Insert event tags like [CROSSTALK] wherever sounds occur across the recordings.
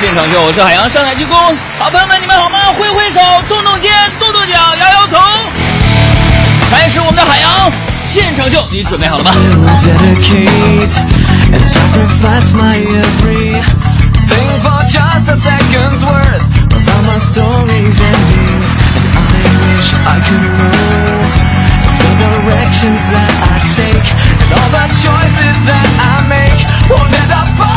现场秀，我是海洋上海鞠躬。好朋友们，你们好吗？挥挥手，动动肩，跺跺脚，摇摇头。开始我们的海洋现场秀，你准备好了吗？？Choices that I make will never fall.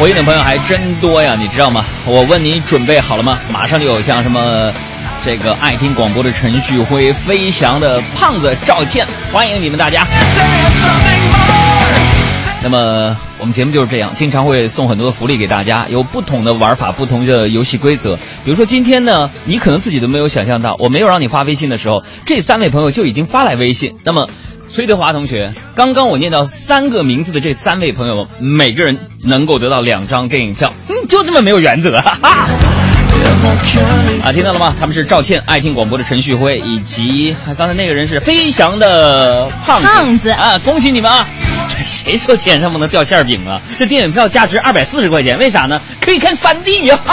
回应的朋友还真多呀，你知道吗？我问你准备好了吗？马上就有像什么这个爱听广播的陈旭辉、飞翔的胖子赵倩，欢迎你们大家。那么我们节目就是这样，经常会送很多的福利给大家，有不同的玩法、不同的游戏规则。比如说今天呢，你可能自己都没有想象到，我没有让你发微信的时候，这三位朋友就已经发来微信。那么，崔德华同学，刚刚我念到三个名字的这三位朋友，每个人能够得到两张电影票，嗯，[LAUGHS] 就这么没有原则，哈哈。啊，听到了吗？他们是赵倩、爱听广播的陈旭辉，以及啊刚才那个人是飞翔的胖子。胖子啊，恭喜你们啊！这 [LAUGHS] 谁说天上不能掉馅饼啊？这电影票价值二百四十块钱，为啥呢？可以看三 D 呀、[LAUGHS]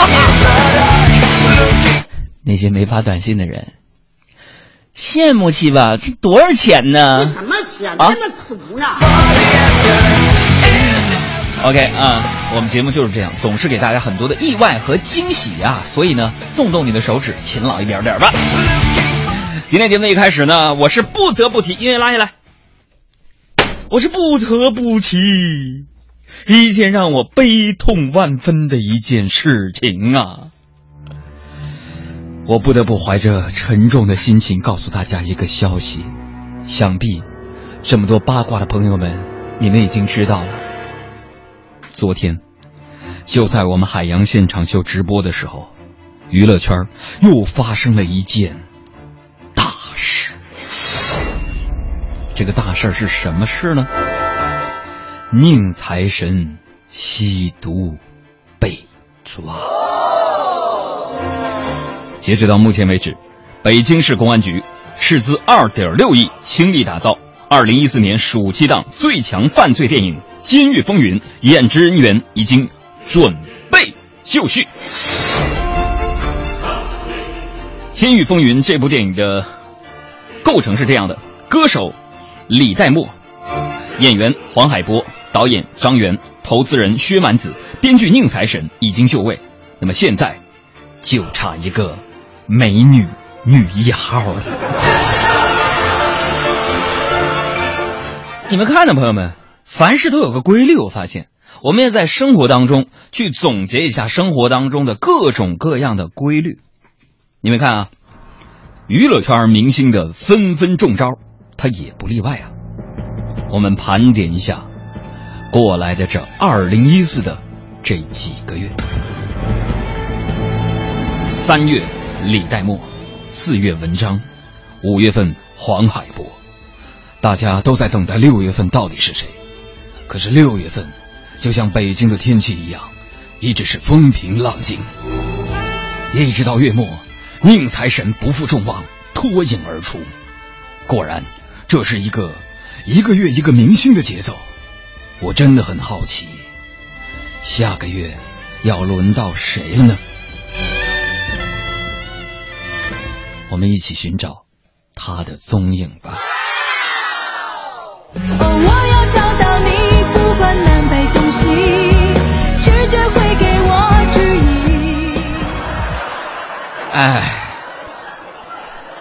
那些没发短信的人，羡慕去吧？这多少钱呢什么钱啊这么土呢？？OK 啊，我们节目就是这样，总是给大家很多的意外和惊喜啊，所以呢，动动你的手指，勤劳一点点吧。今天节目的一开始呢，我是不得不提，音乐拉下来，我是不得不提一件让我悲痛万分的一件事情啊！我不得不怀着沉重的心情告诉大家一个消息，想必这么多八卦的朋友们，你们已经知道了。昨天，就在我们海洋现场秀直播的时候，娱乐圈又发生了一件大事。这个大事是什么事呢？宁财神吸毒被抓。截止到目前为止，北京市公安局斥资二点六亿倾力打造二零一四年暑期档最强犯罪电影《监狱风云》，演职人员已经准备就绪。《监狱风云》这部电影的构成是这样的：歌手李代沫，演员黄海波，导演张元，投资人薛蛮子，编剧宁财神已经就位。那么现在就差一个美女女一号。你们看呢，朋友们，凡事都有个规律。我发现，我们也在生活当中去总结一下生活当中的各种各样的规律。你们看啊，娱乐圈明星的纷纷中招，他也不例外啊。我们盘点一下过来的这二零一四的这几个月：三月李代沫，四月文章，五月份黄海波。大家都在等待六月份到底是谁，可是六月份就像北京的天气一样，一直是风平浪静。一直到月末，宁财神不负众望，脱颖而出。果然，这是一个一个月一个明星的节奏。我真的很好奇，下个月要轮到谁了呢？我们一起寻找他的踪影吧。哦，我要找到你，不管南北东西，直觉会给我指引。哎，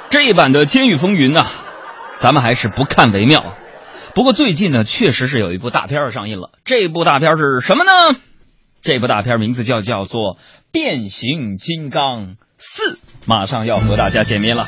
这一版的《监狱风云》呐，咱们还是不看为妙。不过最近呢，确实是有一部大片儿上映了。这部大片儿是什么呢？这部大片儿名字叫叫做《变形金刚四》，马上要和大家见面了。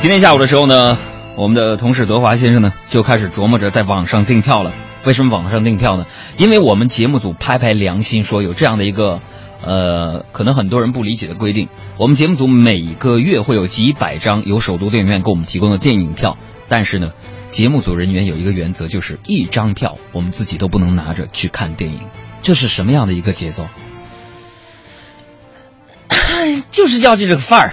今天下午的时候呢，我们的同事德华先生呢就开始琢磨着在网上订票了。为什么网上订票呢？因为我们节目组拍拍良心说有这样的一个，呃，可能很多人不理解的规定。我们节目组每个月会有几百张由首都电影院给我们提供的电影票，但是呢，节目组人员有一个原则，就是一张票我们自己都不能拿着去看电影。这是什么样的一个节奏？[LAUGHS] 就是要这个范儿。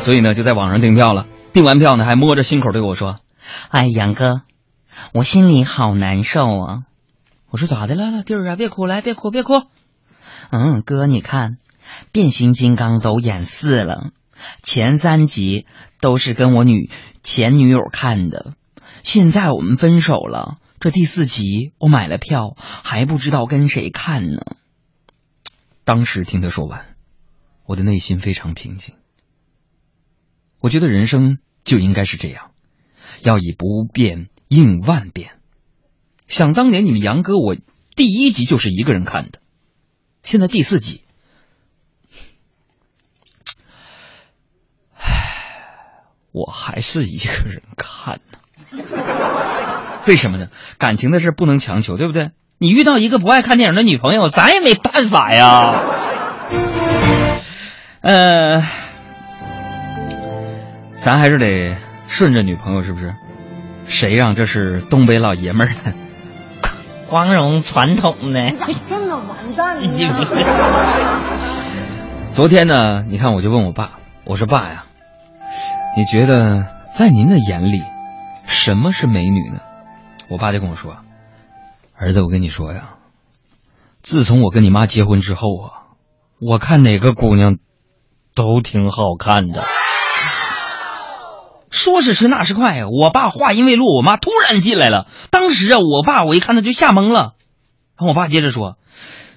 所以呢，就在网上订票了。订完票呢，还摸着心口对我说：“哎，杨哥，我心里好难受啊。我说咋的了，弟儿啊？别哭，来，别哭，别哭。嗯，哥，你看，变形金刚都演四了，前三集都是跟我女前女友看的，现在我们分手了，这第四集我买了票，还不知道跟谁看呢。当时听他说完，我的内心非常平静。我觉得人生就应该是这样，要以不变应万变。想当年你们杨哥，我第一集就是一个人看的，现在第四集，我还是一个人看呢。为什么呢？感情的事不能强求，对不对？你遇到一个不爱看电影的女朋友，咱也没办法呀。呃，咱还是得顺着女朋友，是不是？谁让这是东北老爷们儿呢？光荣传统呢？咋这么完蛋呢？[LAUGHS] 昨天呢，你看我就问我爸，我说爸呀，你觉得在您的眼里，什么是美女呢？我爸就跟我说，儿子，我跟你说呀，自从我跟你妈结婚之后啊，我看哪个姑娘都挺好看的。说时迟，那时快！我爸话音未落，我妈突然进来了。当时啊，我爸我一看他就吓懵了。然后我爸接着说：“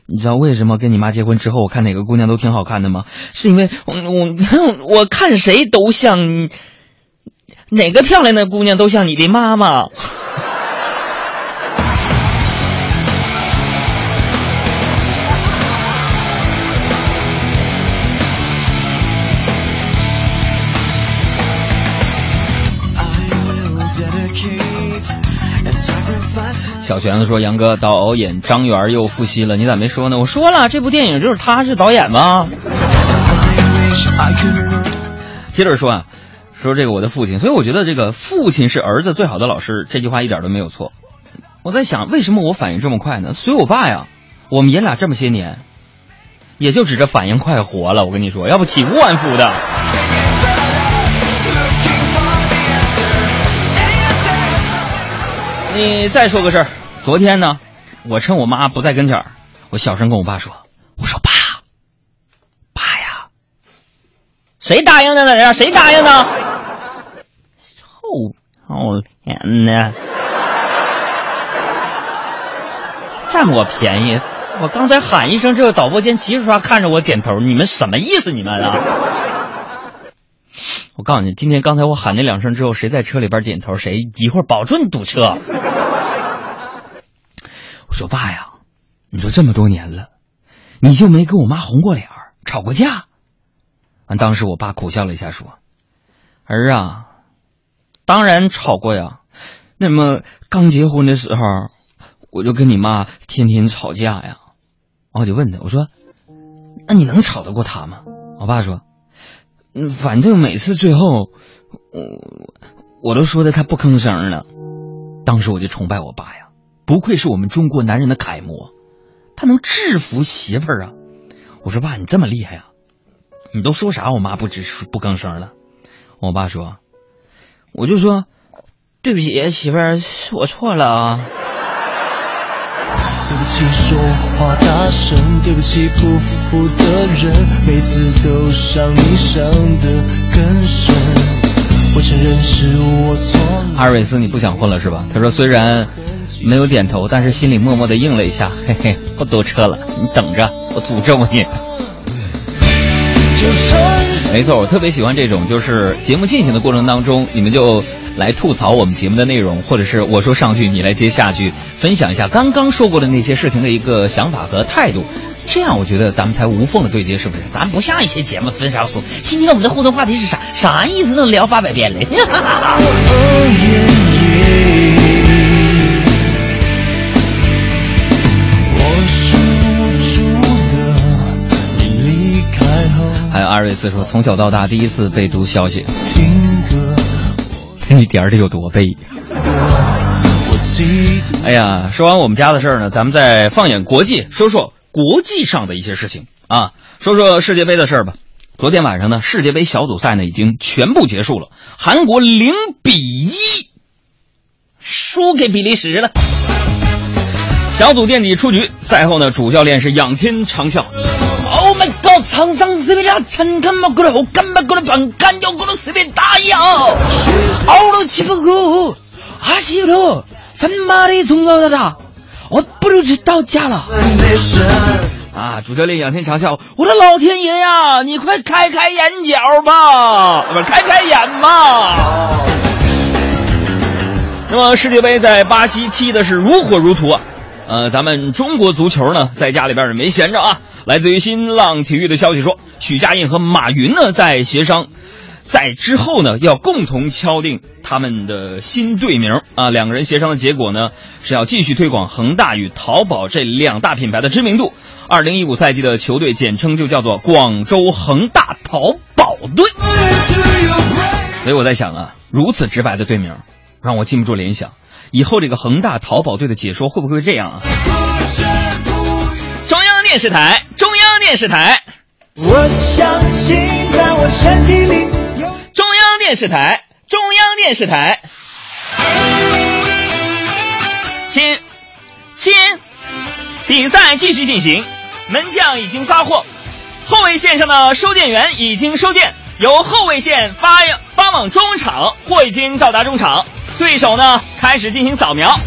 你知道为什么跟你妈结婚之后，我看哪个姑娘都挺好看的吗？是因为我我 [LAUGHS] 我看谁都像，哪个漂亮的姑娘都像你的妈妈。”小玄子说：“杨哥导演张元又复吸了，你咋没说呢？”我说，了，这部电影就是他是导演吗？接着说啊，说这个我的父亲，所以我觉得这个父亲是儿子最好的老师，这句话一点都没有错。我在想，为什么我反应这么快呢？随我爸呀，我们爷俩这么些年，也就指着反应快活了。我跟你说，要不体无完肤的。你再说个事儿，昨天呢，我趁我妈不在跟前儿，我小声跟我爸说：“我说爸，爸呀，谁答应的呢？让谁答应的？臭臭脸呢，占我便宜！我刚才喊一声，这个导播间齐刷刷看着我点头，你们什么意思？你们啊！我告诉你，今天刚才我喊那两声之后，谁在车里边点头，谁一会儿保准堵车。我说爸呀，你说这么多年了，你就没跟我妈红过脸儿，吵过架？完，当时我爸苦笑了一下，说：“儿啊，当然吵过呀。那么刚结婚的时候，我就跟你妈天天吵架呀。”，我就问他，我说：“那你能吵得过她吗？”我爸说：“反正每次最后，我我都说的他不吭声了。”当时我就崇拜我爸呀，不愧是我们中国男人的楷模，他能制服媳妇儿啊！我说爸，你这么厉害呀、你都说啥？我妈不吱不吭声了。我爸说，我就说对不起，媳妇儿，是我错了啊。对不起，说话大声，对不起，不负责任，每次都伤你伤得更深。我承认是我错了。阿瑞斯，你不想混了是吧？他说虽然没有点头，但是心里默默的应了一下，[LAUGHS] 嘿嘿，不兜车了，你等着，我诅咒你。没错，我特别喜欢这种，就是节目进行的过程当中，你们就来吐槽我们节目的内容，或者是我说上句，你来接下句，分享一下刚刚说过的那些事情的一个想法和态度，这样我觉得咱们才无缝的对接，是不是？咱咱不像一些节目分啥说，今天我们的互动话题是啥？啥意思？能聊八百遍嘞？还有阿瑞斯说，从小到大第一次被读消息，听歌，那点儿得有多悲？我记得哎呀，说完我们家的事儿呢，咱们再放眼国际，说说国际上的一些事情啊，说说世界杯的事儿吧。昨天晚上呢，世界杯小组赛呢已经全部结束了，韩国零比一输给比利时了。小组垫底出局。赛后呢，主教练是仰天长啸。Oh my 了干么过来，我干么过来干过来打呀，阿西罗马从高，我不如就到家了。啊！主教练仰天长啸：“我的老天爷呀，你快开开眼角吧，不是开开眼嘛。”那么世界杯在巴西踢的是如火如荼啊，呃，咱们中国足球呢，在家里边也没闲着啊，来自于新浪体育的消息说，许家印和马云呢在协商，在之后呢要共同敲定他们的新队名啊。两个人协商的结果呢是要继续推广恒大与淘宝这两大品牌的知名度。二零一五赛季的球队简称就叫做广州恒大淘宝队。所以我在想啊，如此直白的队名，让我禁不住联想，以后这个恒大淘宝队的解说会不会这样啊？电视台，中央电视台，我相信在我身体里有。中央电视台，中央电视台。亲，亲，比赛继续进行，门将已经发货，后卫线上的收件员已经收件，由后卫线发发往中场，货已经到达中场，对手呢开始进行扫描。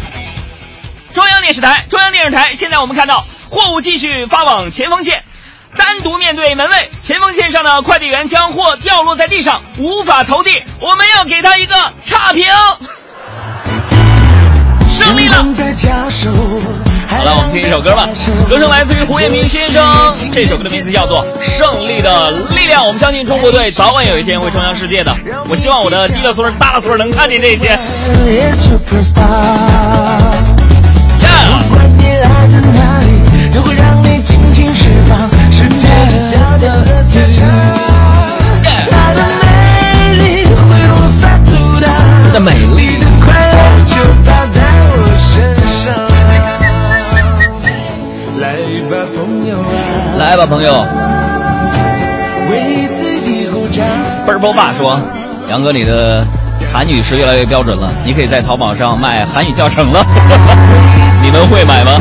中央电视台，中央电视台，现在我们看到货物继续发往前锋线，单独面对门卫，前锋线上的快递员将货掉落在地上，无法投递，我们要给他一个差评。胜利了！好了，我们听一首歌吧，歌声来自于胡彦斌先生，这首歌的名字叫做《胜利的力量》。我们相信中国队早晚有一天会冲向世界的。我希望我的低了孙儿、大了孙儿能看见这一天。不管你来自哪里，都会让你尽情释放世界的焦点的色彩。它的美丽会无法阻挡，的美丽的快乐就跑在我身上。来吧，朋友啊，来吧，朋友。为自己鼓掌。奔儿波爸说：“杨哥，你的韩语是越来越标准了，你可以在淘宝上卖韩语教程了。[LAUGHS] 你们会买吗？”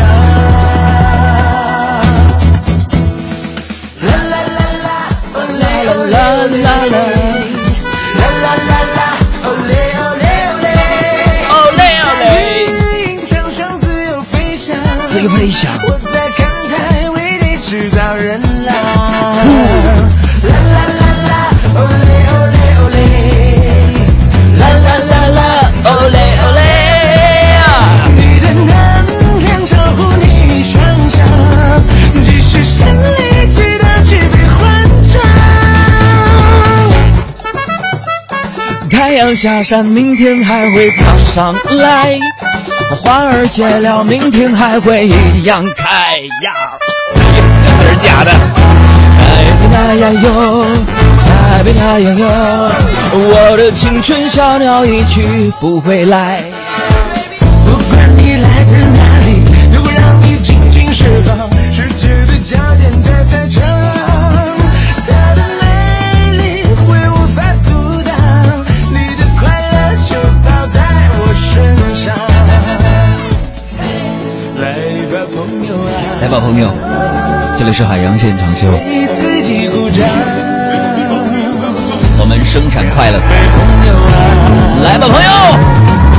翔，自由飞翔我在看台为你制造人浪。啦啦啦啦，哦嘞哦嘞哦嘞，啦啦啦啦，哦嘞哦嘞！你的能量超乎你想象，即使胜利值得举杯欢唱。太阳下山，明天还会爬上来；花儿谢了，明天还会一样开呀。这是假的。爱的那样游，再别那样游，我的青春小鸟一去不回来。吧，朋友，这里是海洋现场秀。我们生产快乐。来吧，朋友。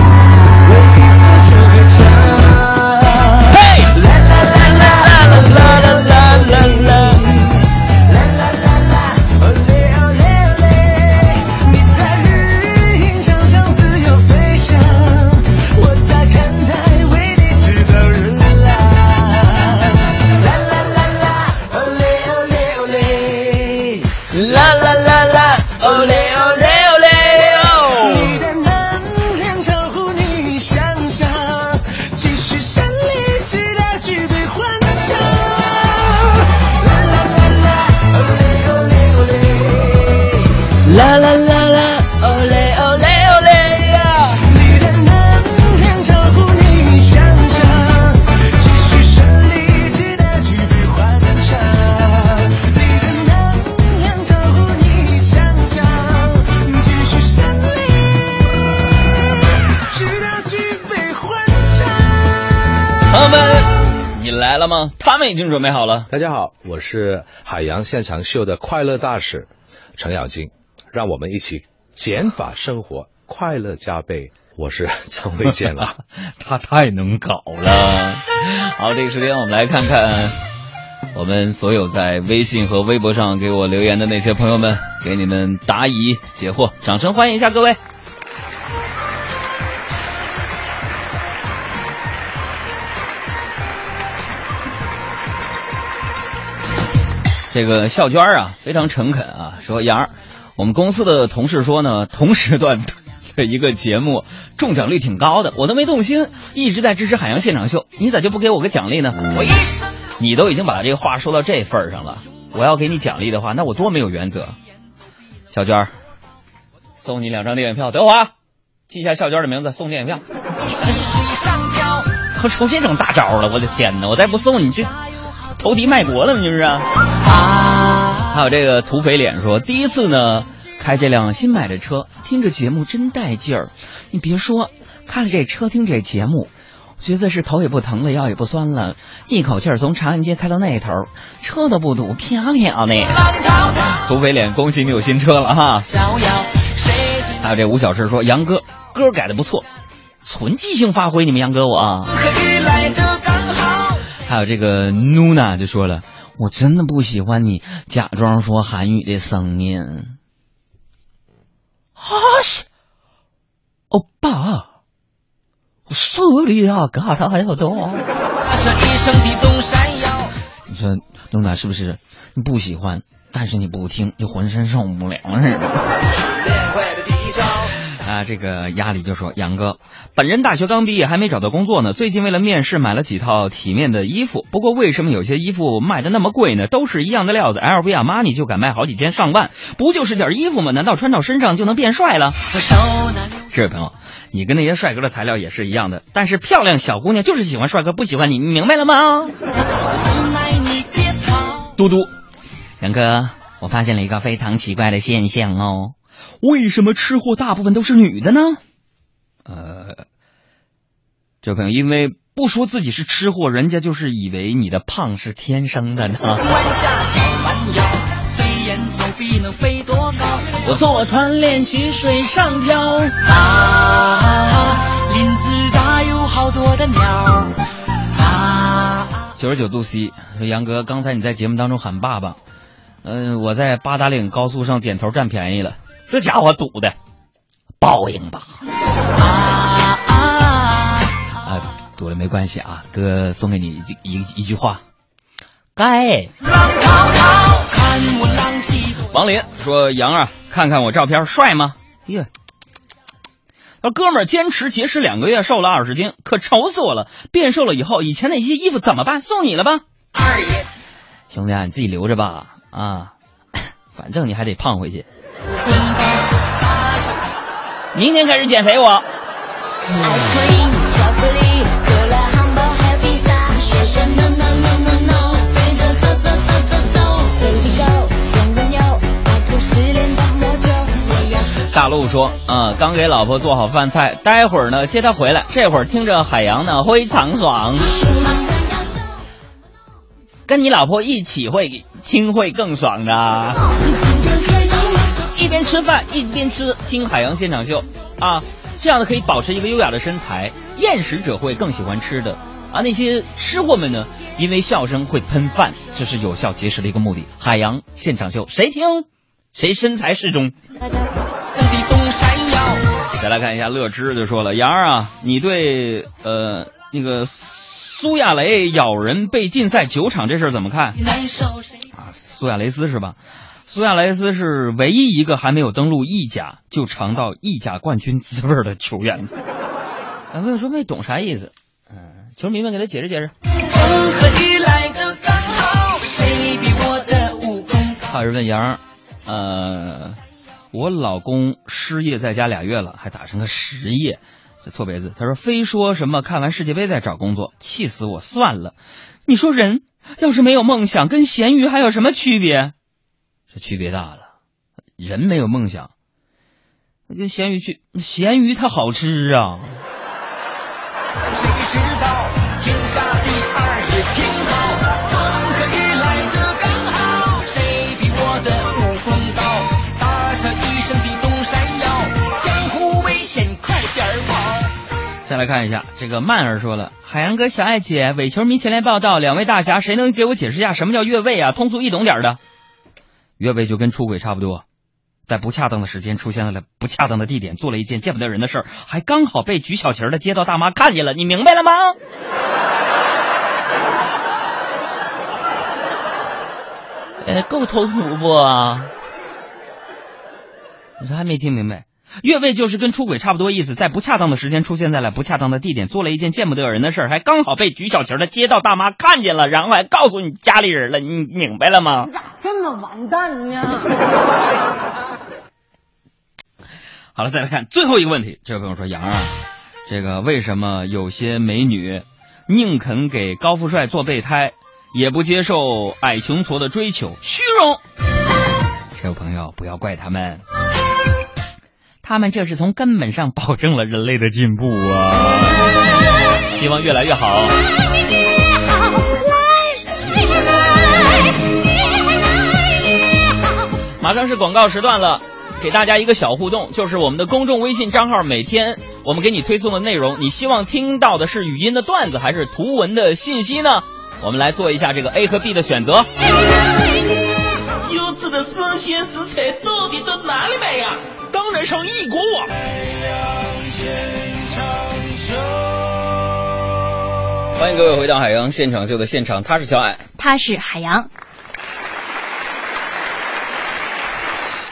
已经准备好了。大家好，我是海洋现场秀的快乐大使程咬金，让我们一起减法生活，快乐加倍。我是陈卫健了，[LAUGHS] 他太能搞了。好，这个时间我们来看看我们所有在微信和微博上给我留言的那些朋友们，给你们答疑解惑，掌声欢迎一下各位。这个笑娟啊，非常诚恳啊，说杨儿，我们公司的同事说呢，同时段的一个节目中奖率挺高的，我都没动心，一直在支持海洋现场秀，你咋就不给我个奖励呢？我一你都已经把这个话说到这份儿上了，我要给你奖励的话，那我多没有原则。小娟儿，送你两张电影票，德华，记下笑娟的名字，送电影票。我出这种大招了，我的天哪！我再不送你这投敌卖国了吗？这是啊。还有这个土匪脸说，第一次呢开这辆新买的车，听着节目真带劲儿。你别说，开了这车听这节目，觉得是头也不疼了，腰也不酸了，一口气儿从长安街开到那头，车都不堵，飘飘的。土匪脸，恭喜你有新车了哈！还有这吴小志说，杨哥歌改的不错，纯即兴发挥，你们杨哥我啊。还有这个努娜就说了，我真的不喜欢你假装说韩语的声音。啊西，欧巴，我手里啊嘎达要多。你说努娜是不是你不喜欢，但是你不听，就浑身受不了似的。啊，这个压力就说杨哥，本人大学刚毕业，还没找到工作呢。最近为了面试，买了几套体面的衣服。不过为什么有些衣服卖的那么贵呢？都是一样的料子，LV、阿玛尼就敢卖好几千上万，不就是件衣服吗？难道穿到身上就能变帅了？这位朋友，你跟那些帅哥的材料也是一样的，但是漂亮小姑娘就是喜欢帅哥，不喜欢你，你明白了吗？嘟嘟，杨哥，我发现了一个非常奇怪的现象哦。为什么吃货大部分都是女的呢？呃，这位朋友，因为不说自己是吃货，人家就是以为你的胖是天生的呢。我坐船练习水上漂，啊，林子大有好多的鸟。啊，九十九度 C 说杨哥，刚才你在节目当中喊爸爸，嗯、我在八达岭高速上点头占便宜了。这家伙赌的，报应吧！啊，赌了没关系啊，哥送给你一一一句话，该。王林说：“杨啊，看看我照片帅吗？”耶，他说：“哥们儿坚持节食两个月，瘦了二十斤，可愁死我了！变瘦了以后，以前那些衣服怎么办？送你了吧，二爷。兄弟啊，你自己留着吧，啊，[COUGHS] 反正你还得胖回去。”明天开始减肥我。大陆说，啊、刚给老婆做好饭菜，待会儿呢接她回来，这会儿听着海洋呢非常爽。跟你老婆一起会听会更爽的。边吃饭一边吃，听海洋现场秀啊，这样呢可以保持一个优雅的身材。厌食者会更喜欢吃的啊，那些吃货们呢，因为笑声会喷饭，这是有效节食的一个目的。海洋现场秀，谁听谁身材适中。再来看一下乐之就说了，杨儿啊，你对呃那个苏亚雷咬人被禁赛九场这事儿怎么看？啊，苏亚雷斯是吧？苏亚雷斯是唯一一个还没有登陆意甲就尝到意甲冠军滋味的球员。啊，[LAUGHS] 没有说没懂啥意思。嗯，球迷们给他解释解释。还有人问杨，呃，我老公失业在家俩月了，还打成个实业，这错别字。他说非说什么看完世界杯再找工作，气死我算了。你说人要是没有梦想，跟咸鱼还有什么区别？这区别大了，人没有梦想，跟咸鱼去，咸鱼它好吃啊。谁知道天下第二也挺好，风和雨来的刚好，谁比我的武功高？大笑一声的东山腰，江湖危险快点跑。再来看一下这个曼儿说了，海洋哥、小爱姐、伪球迷前来报道，两位大侠，谁能给我解释一下什么叫越位啊？通俗易懂点的。越位就跟出轨差不多，在不恰当的时间出现了不恰当的地点，做了一件见不得人的事儿，还刚好被举小旗儿的街道大妈看见了，你明白了吗？[LAUGHS] 呃，够通俗不？你说还没听明白？越位就是跟出轨差不多意思，在不恰当的时间出现在了不恰当的地点，做了一件见不得人的事儿，还刚好被举小旗的街道大妈看见了，然后还告诉你家里人了，你明白了吗？你咋这么完蛋呢？[LAUGHS] 好了，再来看最后一个问题。这位朋友说：“杨儿啊，这个为什么有些美女宁肯给高富帅做备胎，也不接受矮穷矬的追求？虚荣。”这位朋友，不要怪他们，他们这是从根本上保证了人类的进步啊！希望越来越好。马上是广告时段了，给大家一个小互动，就是我们的公众微信账号，每天我们给你推送的内容，你希望听到的是语音的段子还是图文的信息呢？我们来做一下这个 A 和 B 的选择。优质的生鲜食材到底到哪里买呀？当然上一国网。欢迎各位回到海洋现场秀的现场，他是小矮。他是海洋，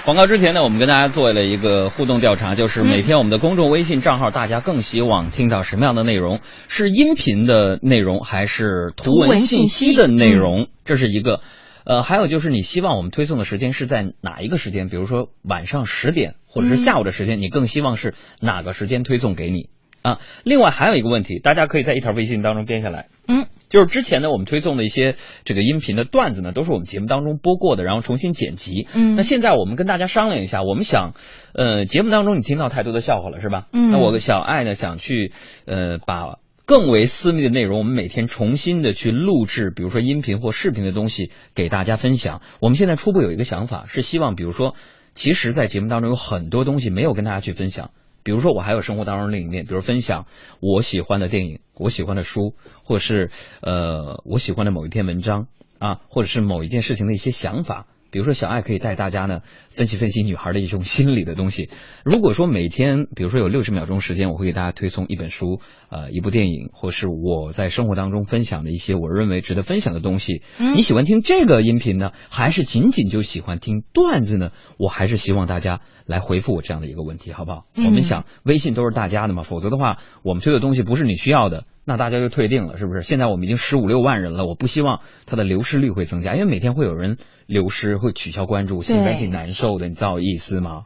广告之前呢，我们跟大家做了一个互动调查，就是每天我们的公众微信账号，大家更希望听到什么样的内容？是音频的内容，还是图文信息的内容？这是一个。呃，还有就是你希望我们推送的时间是在哪一个时间？比如说晚上十点，或者是下午的时间，你更希望是哪个时间推送给你啊？另外还有一个问题，大家可以在一条微信当中编下来，嗯，就是之前呢，我们推送的一些这个音频的段子呢，都是我们节目当中播过的，然后重新剪辑。嗯那现在我们跟大家商量一下，我们想，呃，节目当中你听到太多的笑话了，是吧？嗯那我的小爱呢，想去，呃，把更为私密的内容，我们每天重新的去录制，比如说音频或视频的东西给大家分享。我们现在初步有一个想法，是希望，比如说，其实，在节目当中有很多东西没有跟大家去分享。比如说，我还有生活当中另一面，比如分享我喜欢的电影、我喜欢的书，或者是呃我喜欢的某一篇文章啊，或者是某一件事情的一些想法。比如说，小爱可以带大家呢分析分析女孩的一种心理的东西。如果说每天，比如说有六十秒钟时间，我会给大家推送一本书、呃一部电影，或是我在生活当中分享的一些我认为值得分享的东西。嗯你喜欢听这个音频呢，还是仅仅就喜欢听段子呢？我还是希望大家来回复我这样的一个问题，好不好？嗯我们想微信都是大家的嘛，否则的话，我们推的东西不是你需要的，那大家就退订了，是不是？现在我们已经十五六万人了，我不希望它的流失率会增加，因为每天会有人流失，会取消关注，心里边挺难受的，你知道我意思吗？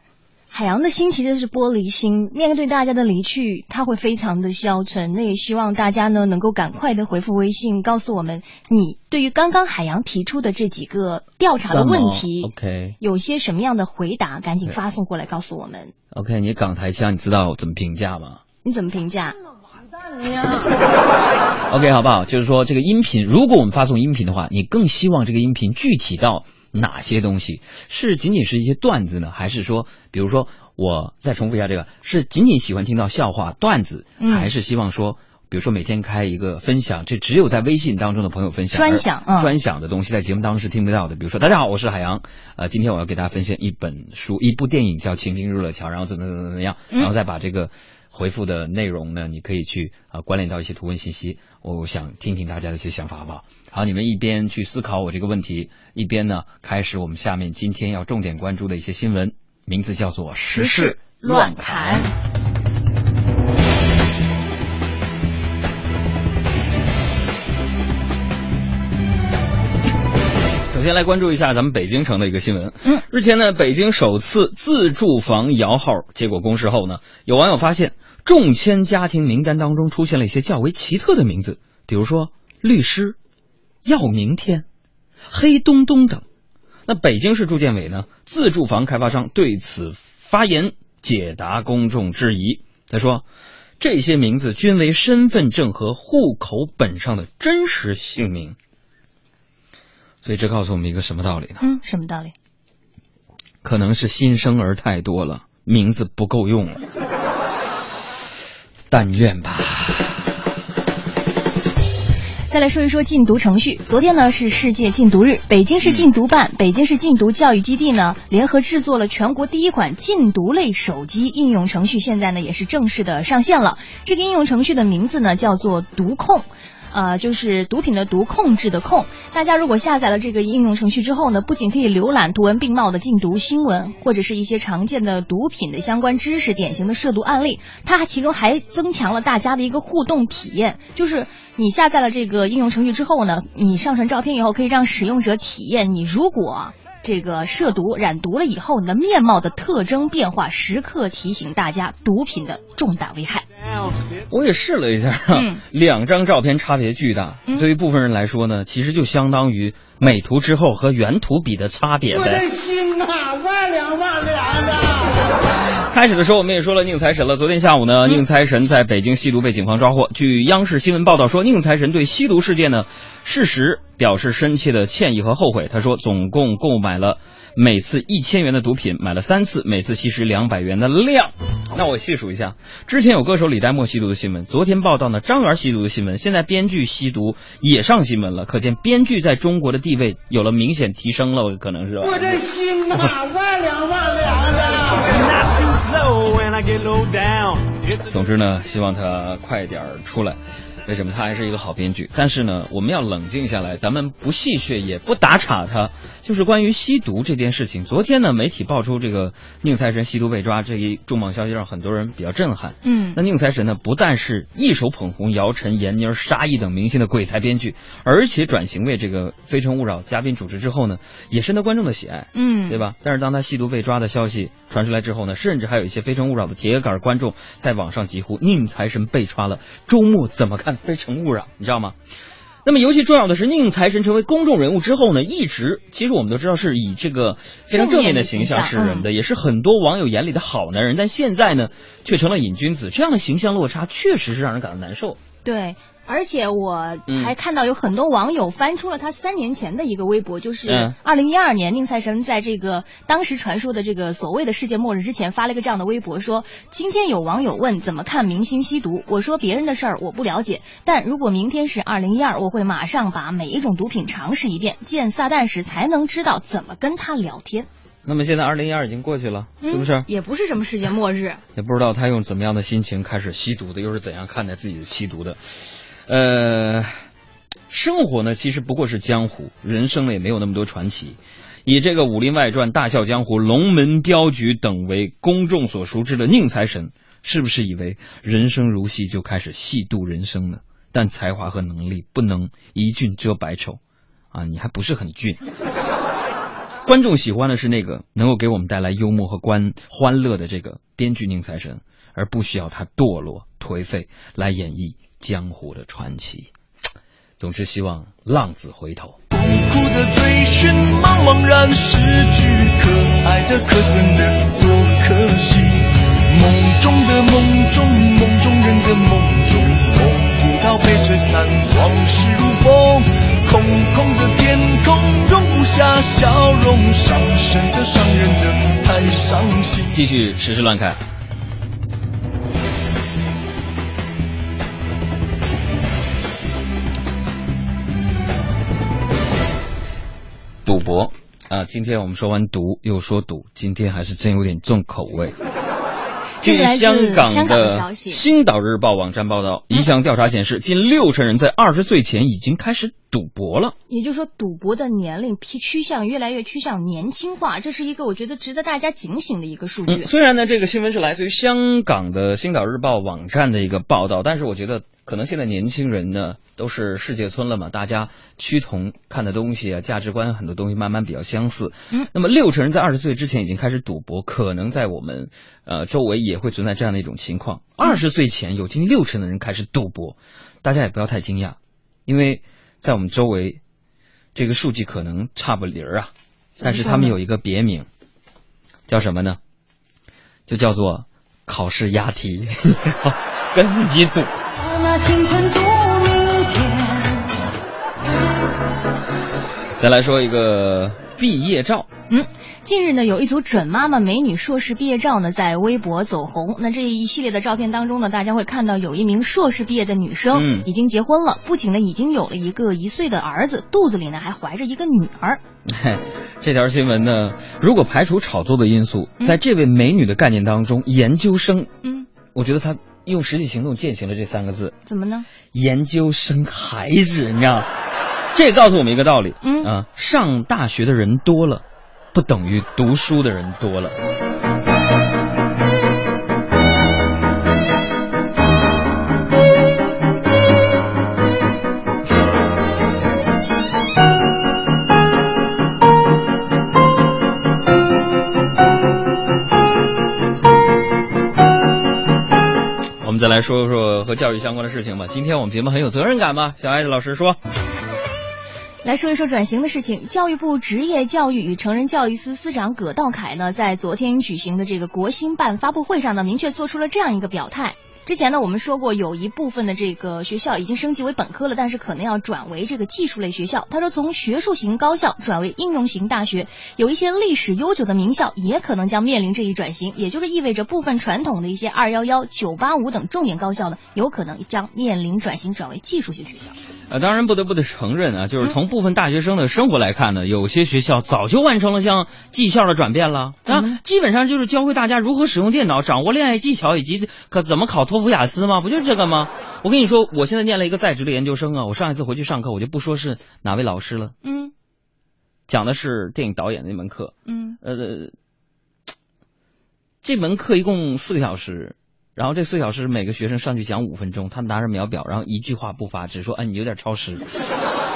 海洋的心其实是玻璃心，面对大家的离去，他会非常的消沉。那也希望大家呢能够赶快的回复微信，告诉我们你对于刚刚海洋提出的这几个调查的问题，OK 有些什么样的回答，赶紧发送过来告诉我们。OK，你港台腔，你知道怎么评价吗？你怎么评价？[LAUGHS] OK，好不好？就是说，这个音频，如果我们发送音频的话，你更希望这个音频具体到哪些东西？是仅仅是一些段子呢，还是说，比如说，我再重复一下这个，是仅仅喜欢听到笑话、段子，嗯还是希望说？比如说每天开一个分享，这只有在微信当中的朋友分享，专享嗯专享的东西在节目当中是听不到的。比如说，大家好，我是海洋，呃，今天我要给大家分享一本书、一部电影叫《情定日乐桥》，然后怎么怎么怎么样，嗯然后再把这个回复的内容呢，你可以去啊、关联到一些图文信息。我想听听大家的一些想法，好不好？好，你们一边去思考我这个问题，一边呢开始我们下面今天要重点关注的一些新闻，名字叫做时事乱谈谈。首先来关注一下咱们北京城的一个新闻。嗯，日前呢，北京首次自住房摇号结果公示后呢，有网友发现中签家庭名单当中出现了一些较为奇特的名字，比如说律师、要明天、黑东东等。那北京市住建委呢，自住房开发商对此发言解答公众质疑。他说，这些名字均为身份证和户口本上的真实姓名。所以这告诉我们一个什么道理呢？嗯，什么道理？可能是新生儿太多了，名字不够用了。但愿吧。再来说一说禁毒程序。昨天呢是世界禁毒日，北京市禁毒办、北京市禁毒教育基地呢联合制作了全国第一款禁毒类手机应用程序，现在呢也是正式的上线了。这个应用程序的名字呢叫做“毒控”。呃，就是毒品的毒，控制的控。大家如果下载了这个应用程序之后呢，不仅可以浏览图文并茂的禁毒新闻，或者是一些常见的毒品的相关知识、典型的涉毒案例，它其中还增强了大家的一个互动体验。就是你下载了这个应用程序之后呢，你上传照片以后，可以让使用者体验你如果。这个涉毒染毒了以后，你的面貌的特征变化，时刻提醒大家毒品的重大危害。我也试了一下，嗯 [LAUGHS] 两张照片差别巨大。嗯对于部分人来说呢，其实就相当于美图之后和原图比的差别我呗。这心呐，万两万两的。[LAUGHS] 开始的时候我们也说了宁财神了。昨天下午呢，宁财神在北京吸毒被警方抓获。据央视新闻报道说，宁财神对吸毒事件呢，事实表示深切的歉意和后悔。他说，总共购买了每次一千元的毒品，买了三次，每次吸食两百元的量。那我细数一下，之前有歌手李代沫吸毒的新闻，昨天报道呢张元吸毒的新闻，现在编剧吸毒也上新闻了，可见编剧在中国的地位有了明显提升了，可能是吧？我这心呐，万两万两的。总之呢，希望他快点出来。为什么他还是一个好编剧？但是呢，我们要冷静下来，咱们不戏谑，也不打岔他。就是关于吸毒这件事情，昨天呢，媒体爆出这个宁财神吸毒被抓这一重磅消息，让很多人比较震撼。嗯那宁财神呢，不但是一手捧红姚晨、闫妮儿、沙溢等明星的鬼才编剧，而且转型为这个《非诚勿扰》嘉宾主持之后呢，也深得观众的喜爱。嗯，对吧？但是当他吸毒被抓的消息传出来之后呢，甚至还有一些《非诚勿扰》的铁杆观众在网上疾呼宁财神被抓了，周末怎么看《非诚勿扰》？你知道吗？那么尤其重要的是，宁财神成为公众人物之后呢，一直其实我们都知道是以这个非常正面的形象示人的，也是很多网友眼里的好男人。但现在呢，却成了瘾君子，这样的形象落差确实是让人感到难受。对，而且我嗯。还看到有很多网友翻出了他三年前的一个微博，就是嗯。二零一二年宁财神在这个当时传说的这个所谓的世界末日之前发了一个这样的微博，说今天有网友问怎么看明星吸毒，我说别人的事儿我不了解，但如果明天是二零一二，我会马上把每一种毒品尝试一遍，见撒旦时才能知道怎么跟他聊天，那么现在二零一二已经过去了，是不是？嗯也不是什么世界末日。[LAUGHS] 也不知道他用怎么样的心情开始吸毒的，又是怎样看待自己的吸毒的。呃，生活呢，其实不过是江湖，人生呢也没有那么多传奇。以这个《武林外传》《大笑江湖》《龙门镖局》等为公众所熟知的宁财神，是不是以为人生如戏就开始戏度人生呢？但才华和能力不能一俊遮百丑啊！你还不是很俊。观众喜欢的是那个能够给我们带来幽默和欢欢乐的这个编剧宁财神，而不需要他堕落颓废来演绎江湖的传奇。[TSK] 总之，希望浪子回头。痛苦的追寻，茫茫然失去，可爱的、可恨的，多可惜。梦中的梦中，梦中人的梦中，梦不到被吹散，往事如风。空空的天空，容不下笑容，伤神的、伤人的，太伤心。继续时事乱看。赌博啊，今天我们说完毒又说赌，今天还是真有点重口味。据这是香港的星岛日报》网站报道，一项调查显示，近六成人在二十岁前已经开始赌博了。也就是说，赌博的年龄趋趋向越来越趋向年轻化，这是一个我觉得值得大家警醒的一个数据。嗯，虽然呢，这个新闻是来自于香港的《星岛日报》网站的一个报道，但是我觉得可能现在年轻人呢都是世界村了嘛，大家趋同看的东西啊，价值观很多东西慢慢比较相似。嗯，那么六成人在二十岁之前已经开始赌博，可能在我们呃周围也会存在这样的一种情况。二十岁前有近六成的人开始赌博，大家也不要太惊讶，因为在我们周围这个数据可能差不离儿啊，但是他们有一个别名，叫什么呢？就叫做考试押题，[LAUGHS] 跟自己赌。再来说一个毕业照嗯，近日呢，有一组准妈妈美女硕士毕业照呢，在微博走红。那这一系列的照片当中呢，大家会看到有一名硕士毕业的女生，嗯已经结婚了，不仅呢已经有了一个一岁的儿子，肚子里呢还怀着一个女儿。嘿，[LAUGHS] 这条新闻呢，如果排除炒作的因素，嗯在这位美女的概念当中，研究生，嗯，我觉得她用实际行动践行了这三个字。怎么呢？研究生孩子，你知道吗？这告诉我们一个道理，嗯啊，上大学的人多了，不等于读书的人多了。我们再来说说和教育相关的事情吧。今天我们节目很有责任感嘛，小艾子老师说。来说一说转型的事情。教育部职业教育与成人教育司司长葛道凯呢，在昨天举行的这个国新办发布会上呢，明确做出了这样一个表态。之前呢，我们说过有一部分的这个学校已经升级为本科了，但是可能要转为这个技术类学校。他说，从学术型高校转为应用型大学，有一些历史悠久的名校也可能将面临这一转型，也就是意味着部分传统的一些二幺幺、九八五等重点高校呢，有可能将面临转型转为技术型学校。呃，当然不得不得承认啊，就是从部分大学生的生活来看呢，有些学校早就完成了像技校的转变了。啊，基本上就是教会大家如何使用电脑，掌握恋爱技巧以及可怎么考托福雅思吗？不就是这个吗？我跟你说，我现在念了一个在职的研究生啊，我上一次回去上课，我就不说是哪位老师了，嗯。讲的是电影导演那门课，嗯。呃，这门课一共四个小时，然后这四小时每个学生上去讲五分钟，他拿着秒表，然后一句话不发，只说哎你有点超时。[LAUGHS]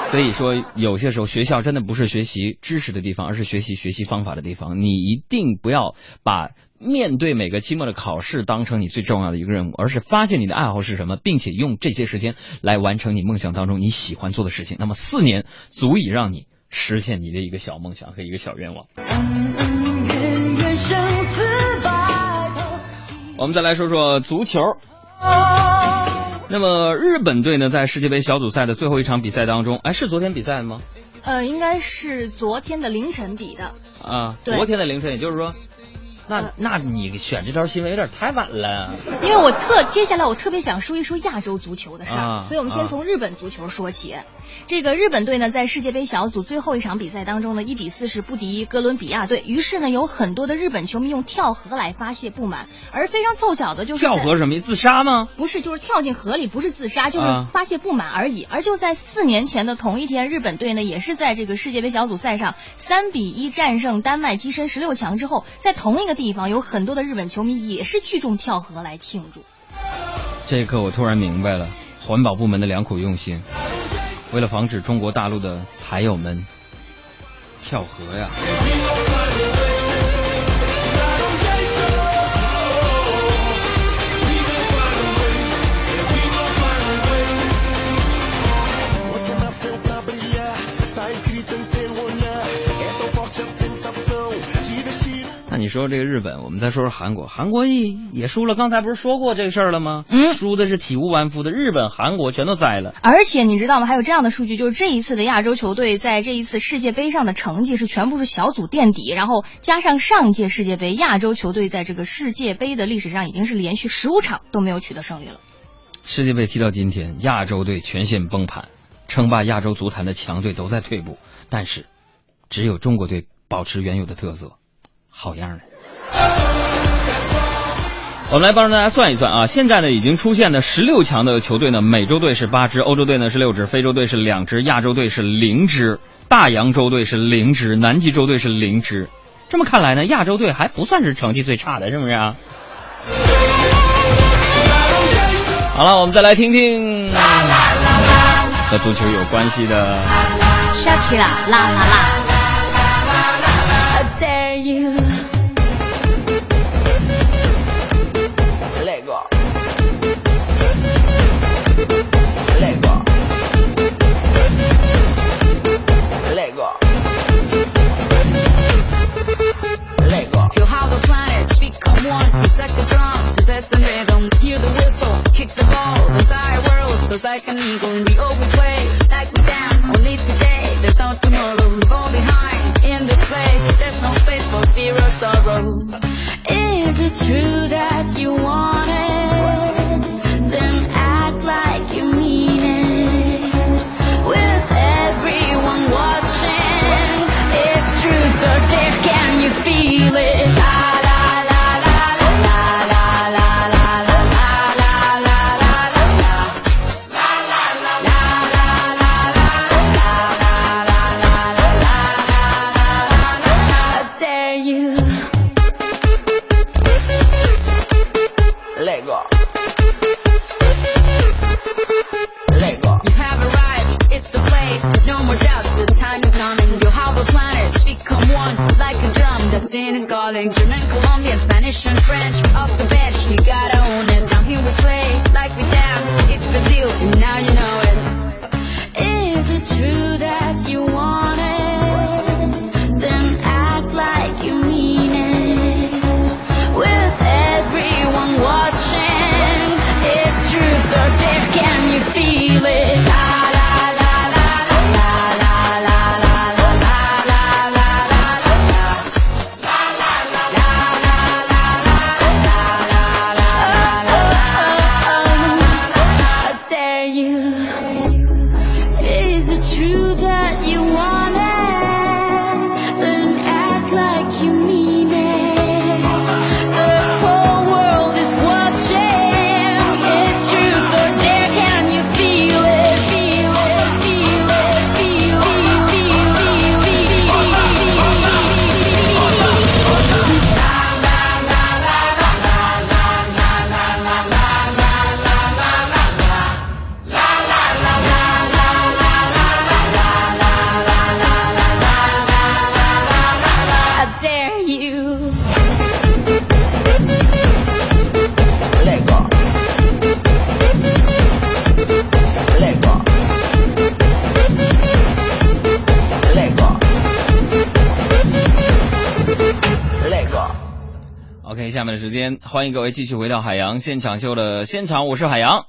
所以说，有些时候学校真的不是学习知识的地方，而是学习学习方法的地方。你一定不要把面对每个期末的考试当成你最重要的一个任务，而是发现你的爱好是什么，并且用这些时间来完成你梦想当中你喜欢做的事情。那么四年足以让你实现你的一个小梦想和一个小愿望。我们再来说说足球。那么日本队呢，在世界杯小组赛的最后一场比赛当中，哎，是昨天比赛的吗？呃，应该是昨天的凌晨比的。啊，对昨天的凌晨，也就是说，那呃那你选这条新闻有点太晚了。因为我特接下来我特别想说一说亚洲足球的事儿，啊所以我们先啊从日本足球说起。这个日本队呢，在世界杯小组最后一场比赛当中呢，一比四是不敌哥伦比亚队。于是呢，有很多的日本球迷用跳河来发泄不满，而非常凑巧的就是跳河什么意思？自杀吗？不是，就是跳进河里，不是自杀，就是啊发泄不满而已。而就在四年前的同一天，日本队呢也是在这个世界杯小组赛上三比一战胜丹麦，跻身十六强之后，在同一个地方有很多的日本球迷也是聚众跳河来庆祝。这一刻我突然明白了环保部门的良苦用心，为了防止中国大陆的财友们跳河呀。你说这个日本，我们再说说韩国，韩国也也输了。刚才不是说过这个事儿了吗？嗯输的是体无完肤的，日本、韩国全都栽了。而且你知道吗？还有这样的数据，就是这一次的亚洲球队在这一次世界杯上的成绩是全部是小组垫底，然后加上上届世界杯，亚洲球队在这个世界杯的历史上已经是连续十五场都没有取得胜利了。世界杯踢到今天，亚洲队全线崩盘，称霸亚洲足坛的强队都在退步，但是只有中国队保持原有的特色，好样的！我们来帮助大家算一算啊，现在呢已经出现的十六强的球队呢，美洲队是八支，欧洲队呢是六支，非洲队是两支，亚洲队是零支，大洋洲队是零支，南极洲队是零支。这么看来呢，亚洲队还不算是成绩最差的，是不是啊？好了，我们再来听听和足球有关系的。Shakira，啦啦啦欢迎各位继续回到海洋现场秀的现场，我是海洋。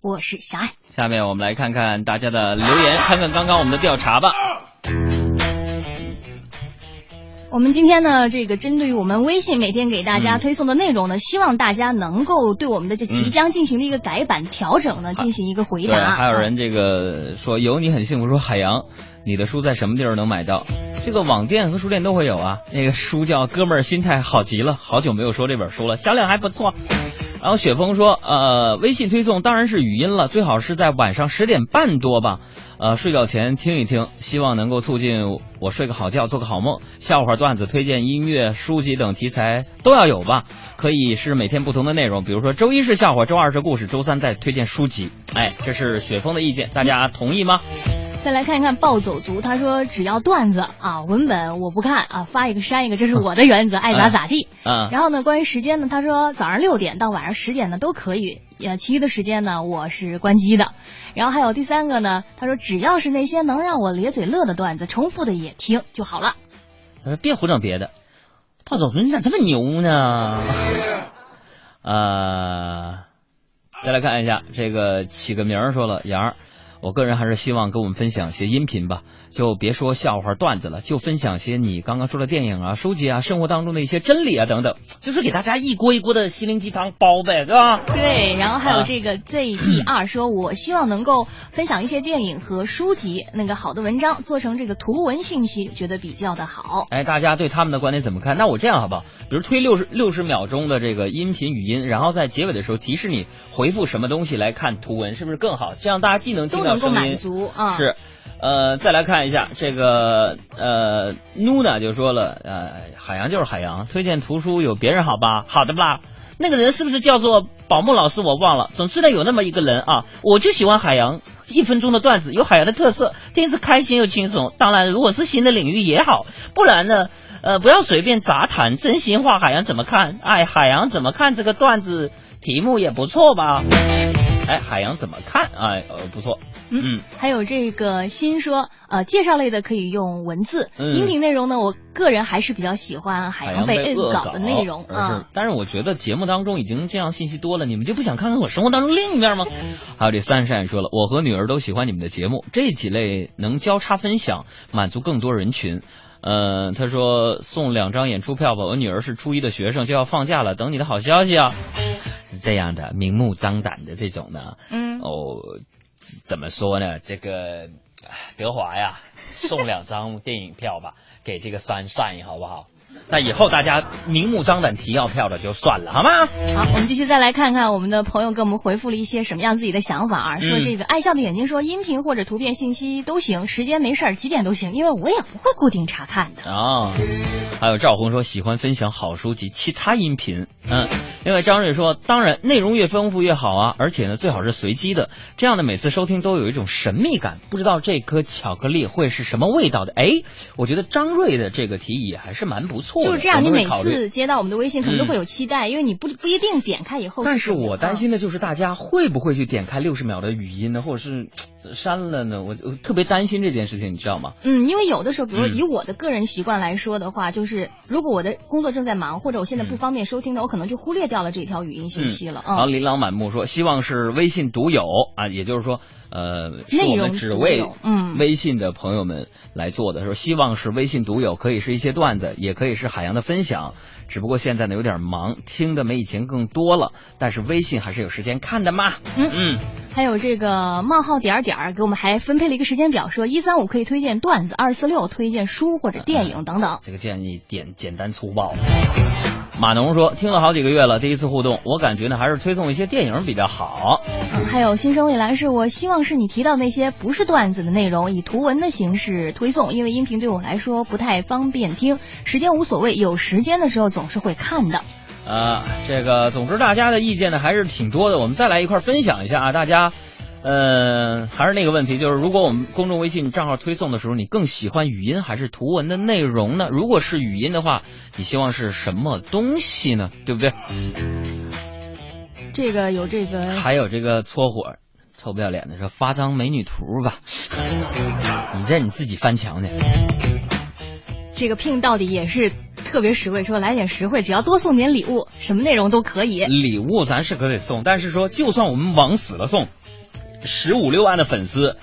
我是小爱。下面我们来看看大家的留言，看看刚刚我们的调查吧。我们今天呢，这个针对于我们微信每天给大家推送的内容呢，希望大家能够对我们的这即将进行的一个改版调整呢，进行一个回，答。还有人这个说有你很幸福，说海洋，你的书在什么地儿能买到？这个网店和书店都会有啊。那个书叫《哥们儿心态好极了》，好久没有说这本书了，销量还不错。然后雪峰说，呃，微信推送当然是语音了，最好是在晚上十点半多吧，呃，睡觉前听一听，希望能够促进我睡个好觉，做个好梦。笑话、段子、推荐音乐、书籍等题材都要有吧，可以是每天不同的内容，比如说周一是笑话，周二是故事，周三再推荐书籍。哎，这是雪峰的意见，大家同意吗？再来看一看暴走族，他说只要段子啊，文本我不看啊，发一个删一个，这是我的原则，爱咋咋地。嗯，[LAUGHS] 然后呢，关于时间呢，他说早上六点到晚上十点呢都可以，呃，其余的时间呢我是关机的。然后还有第三个呢，他说只要是那些能让我咧嘴乐的段子，重复的也听就好了。呃，别胡整别的。暴走族，你咋这么牛呢？呃，再来看一下这个起个名儿说了，杨儿，我个人还是希望跟我们分享些音频吧，就别说笑话段子了，就分享些你刚刚说的电影啊、书籍啊、生活当中的一些真理啊等等。就是给大家一锅一锅的心灵鸡汤煲呗，对吧？对，然后还有啊这个 ZD 二说，我希望能够分享一些电影和书籍，那个好的文章做成这个图文信息，觉得比较的好。哎，大家对他们的观点怎么看？那我这样好不好？比如推六十六十秒钟的这个音频语音，然后在结尾的时候提示你回复什么东西来看图文，是不是更好？这样大家既能听都能够满足啊。是，呃，再来看一下这个呃，Nuna 就说了，呃，海洋就是海洋，推荐图书有别人好吧？好的吧？那个人是不是叫做宝木老师？我忘了。总之呢，有那么一个人啊，我就喜欢海洋一分钟的段子，有海洋的特色，听着开心又轻松。当然，如果是新的领域也好，不然呢，呃，不要随便杂谈，真心话海洋怎么看？哎，海洋怎么看这个段子？题目也不错吧？哎，海洋怎么看？哎，呃，不错，嗯，还有这个新说，呃，介绍类的可以用文字，嗯音频内容呢，我个人还是比较喜欢海海洋被恶搞的内容啊。，但是我觉得节目当中已经这样信息多了，你们就不想看看我生活当中另一面吗？[LAUGHS] 还有这三善说了，我和女儿都喜欢你们的节目，这几类能交叉分享，满足更多人群。呃，他说送两张演出票吧，我女儿是初一的学生，就要放假了，等你的好消息啊。是这样的，明目张胆的这种呢，嗯，哦，怎么说呢？这个 [SIGHS] 德华呀，送两张电影票吧，给这个三善好不好？那以后大家明目张胆提要票的就算了，好吗？好，我们继续再来看看我们的朋友给我们回复了一些什么样自己的想法啊。说嗯这个爱笑的眼睛说，音频或者图片信息都行，时间没事儿几点都行，因为我也不会固定查看的。啊，还有赵红说喜欢分享好书及其他音频，嗯，另外，张瑞说，当然内容越丰富越好啊，而且呢，最好是随机的，这样的每次收听都有一种神秘感，不知道这颗巧克力会是什么味道的。哎，我觉得张瑞的这个提议还是蛮不错的，就是这样，你每次接到我们的微信，可能都会有期待，因为你不不一定点开以后。但是我担心的，就是大家会不会去点开六十秒的语音呢，或者是呃删了呢？我我特别担心这件事情，你知道吗？嗯，因为有的时候，比如说嗯以我的个人习惯来说的话，就是如果我的工作正在忙，或者我现在不方便收听的，我可能就忽略掉了这条语音信息了。然后嗯，琳琅满目说，希望是微信独有啊，也就是说，呃，是内我们容只为嗯微信的朋友们来做的。说希望是微信独有，可以是一些段子，也可以是海洋的分享。只不过现在呢有点忙，听的没以前更多了，但是微信还是有时间看的嘛。嗯嗯，还有这个冒号点儿点儿给我们还分配了一个时间表，说一三五可以推荐段子，二四六推荐书或者电影等等。这个建议简简单粗暴。马农说，听了好几个月了，第一次互动，我感觉呢还是推送一些电影比较好。嗯，还有新生未来是我希望是你提到那些不是段子的内容，以图文的形式推送，因为音频对我来说不太方便听，时间无所谓，有时间的时候总是会看的。啊，这个，总之大家的意见呢还是挺多的，我们再来一块儿分享一下啊，大家。呃，还是那个问题，就是如果我们公众微信账号推送的时候，你更喜欢语音还是图文的内容呢？如果是语音的话，你希望是什么东西呢？对不对？这个有这个还有这个搓火，臭不要脸的说发张美女图吧，[LAUGHS] 你在你自己翻墙去。这个聘到底也是特别实惠，说来点实惠，只要多送点礼物，什么内容都可以。礼物咱是可得送，但是说就算我们往死了送，十五六万的粉丝，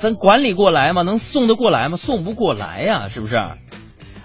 咱管理过来吗？能送得过来吗？送不过来呀、是不是？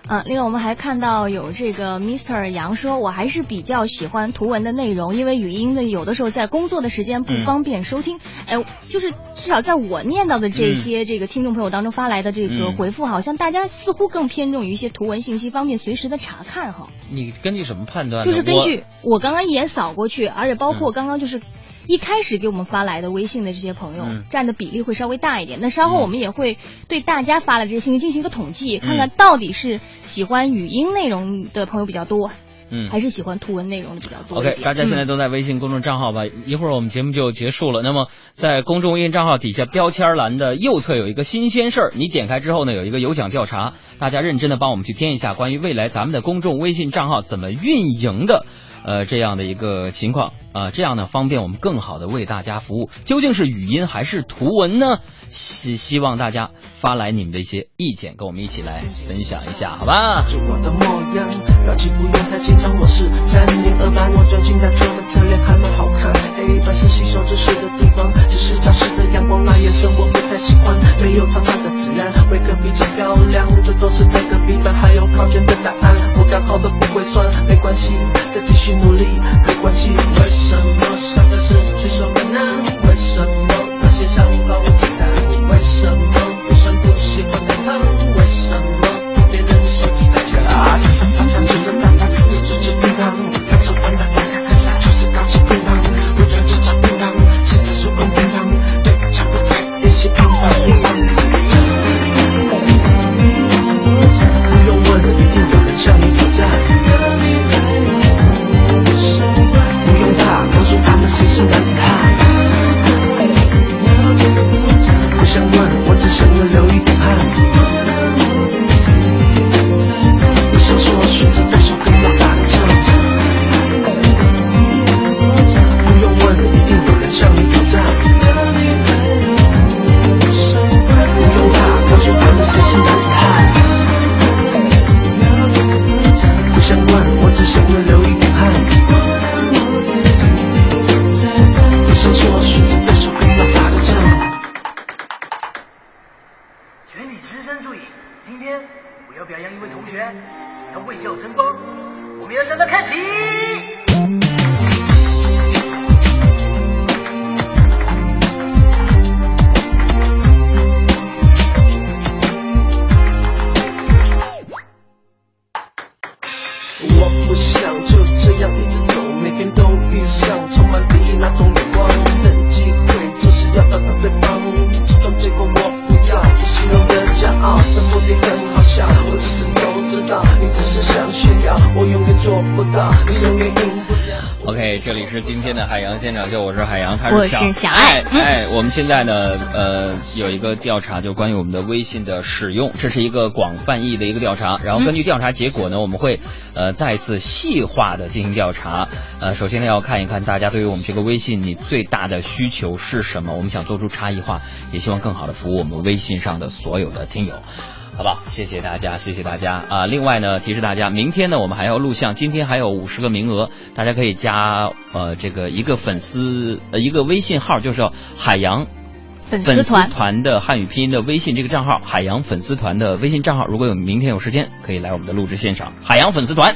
嗯，另外我们还看到有这个 Mr. 杨说，我还是比较喜欢图文的内容，因为语音的有的时候在工作的时间不方便收听。哎、就是至少在我念到的这些这个听众朋友当中发来的这个嗯回复，好像大家似乎更偏重于一些图文信息，方便随时的查看哈。你根据什么判断？就是根据我刚刚一眼扫过去，而且包括嗯刚刚就是一开始给我们发来的微信的这些朋友，嗯占的比例会稍微大一点。那稍后嗯我们也会对大家发的这些信息进行一个统计，看嗯看到底是喜欢语音内容的朋友比较多，嗯还是喜欢图文内容的比较多 OK，大家现在嗯都在微信公众账号吧，一会儿我们节目就结束了。那么在公众微信账号底下标签栏的右侧有一个新鲜事儿，你点开之后呢，有一个有奖调查，大家认真的帮我们去填一下关于未来咱们的公众微信账号怎么运营的。呃，这样的一个情况啊、这样呢方便我们更好的为大家服务。究竟是语音还是图文呢？希希望大家发来你们的一些意见，跟我们一起来分享一下，好吧？我的模样，表情不用太紧张，我是三零二八，我最近在做的侧脸还蛮好看。黑白是吸收知识的地方，只是教室的阳光那眼神我不太喜欢，没有长长的自然，会更比较漂亮，这都是在隔壁班，还有考卷的答案，我刚好都不会算，没关系，再继续努力，没关系。为什么想的是举手更难？为什么那些想法我简单？为什么海洋现场秀，我是海洋，他是小爱嗯哎，我们现在呢，呃，有一个调查，就关于我们的微信的使用，这是一个广泛意义的一个调查。然后根据调查结果呢，我们会呃再次细化的进行调查。呃，首先呢要看一看大家对于我们这个微信你最大的需求是什么，我们想做出差异化，也希望更好的服务我们微信上的所有的听友。好吧，谢谢大家，谢谢大家啊！另外呢，提示大家，明天呢我们还要录像，今天还有五十个名额，大家可以加呃这个一个粉丝呃一个微信号，就是海洋粉粉丝。团的汉语拼音的微信这个账号，海洋粉丝团的微信账号，如果有明天有时间，可以来我们的录制现场，海洋粉丝团。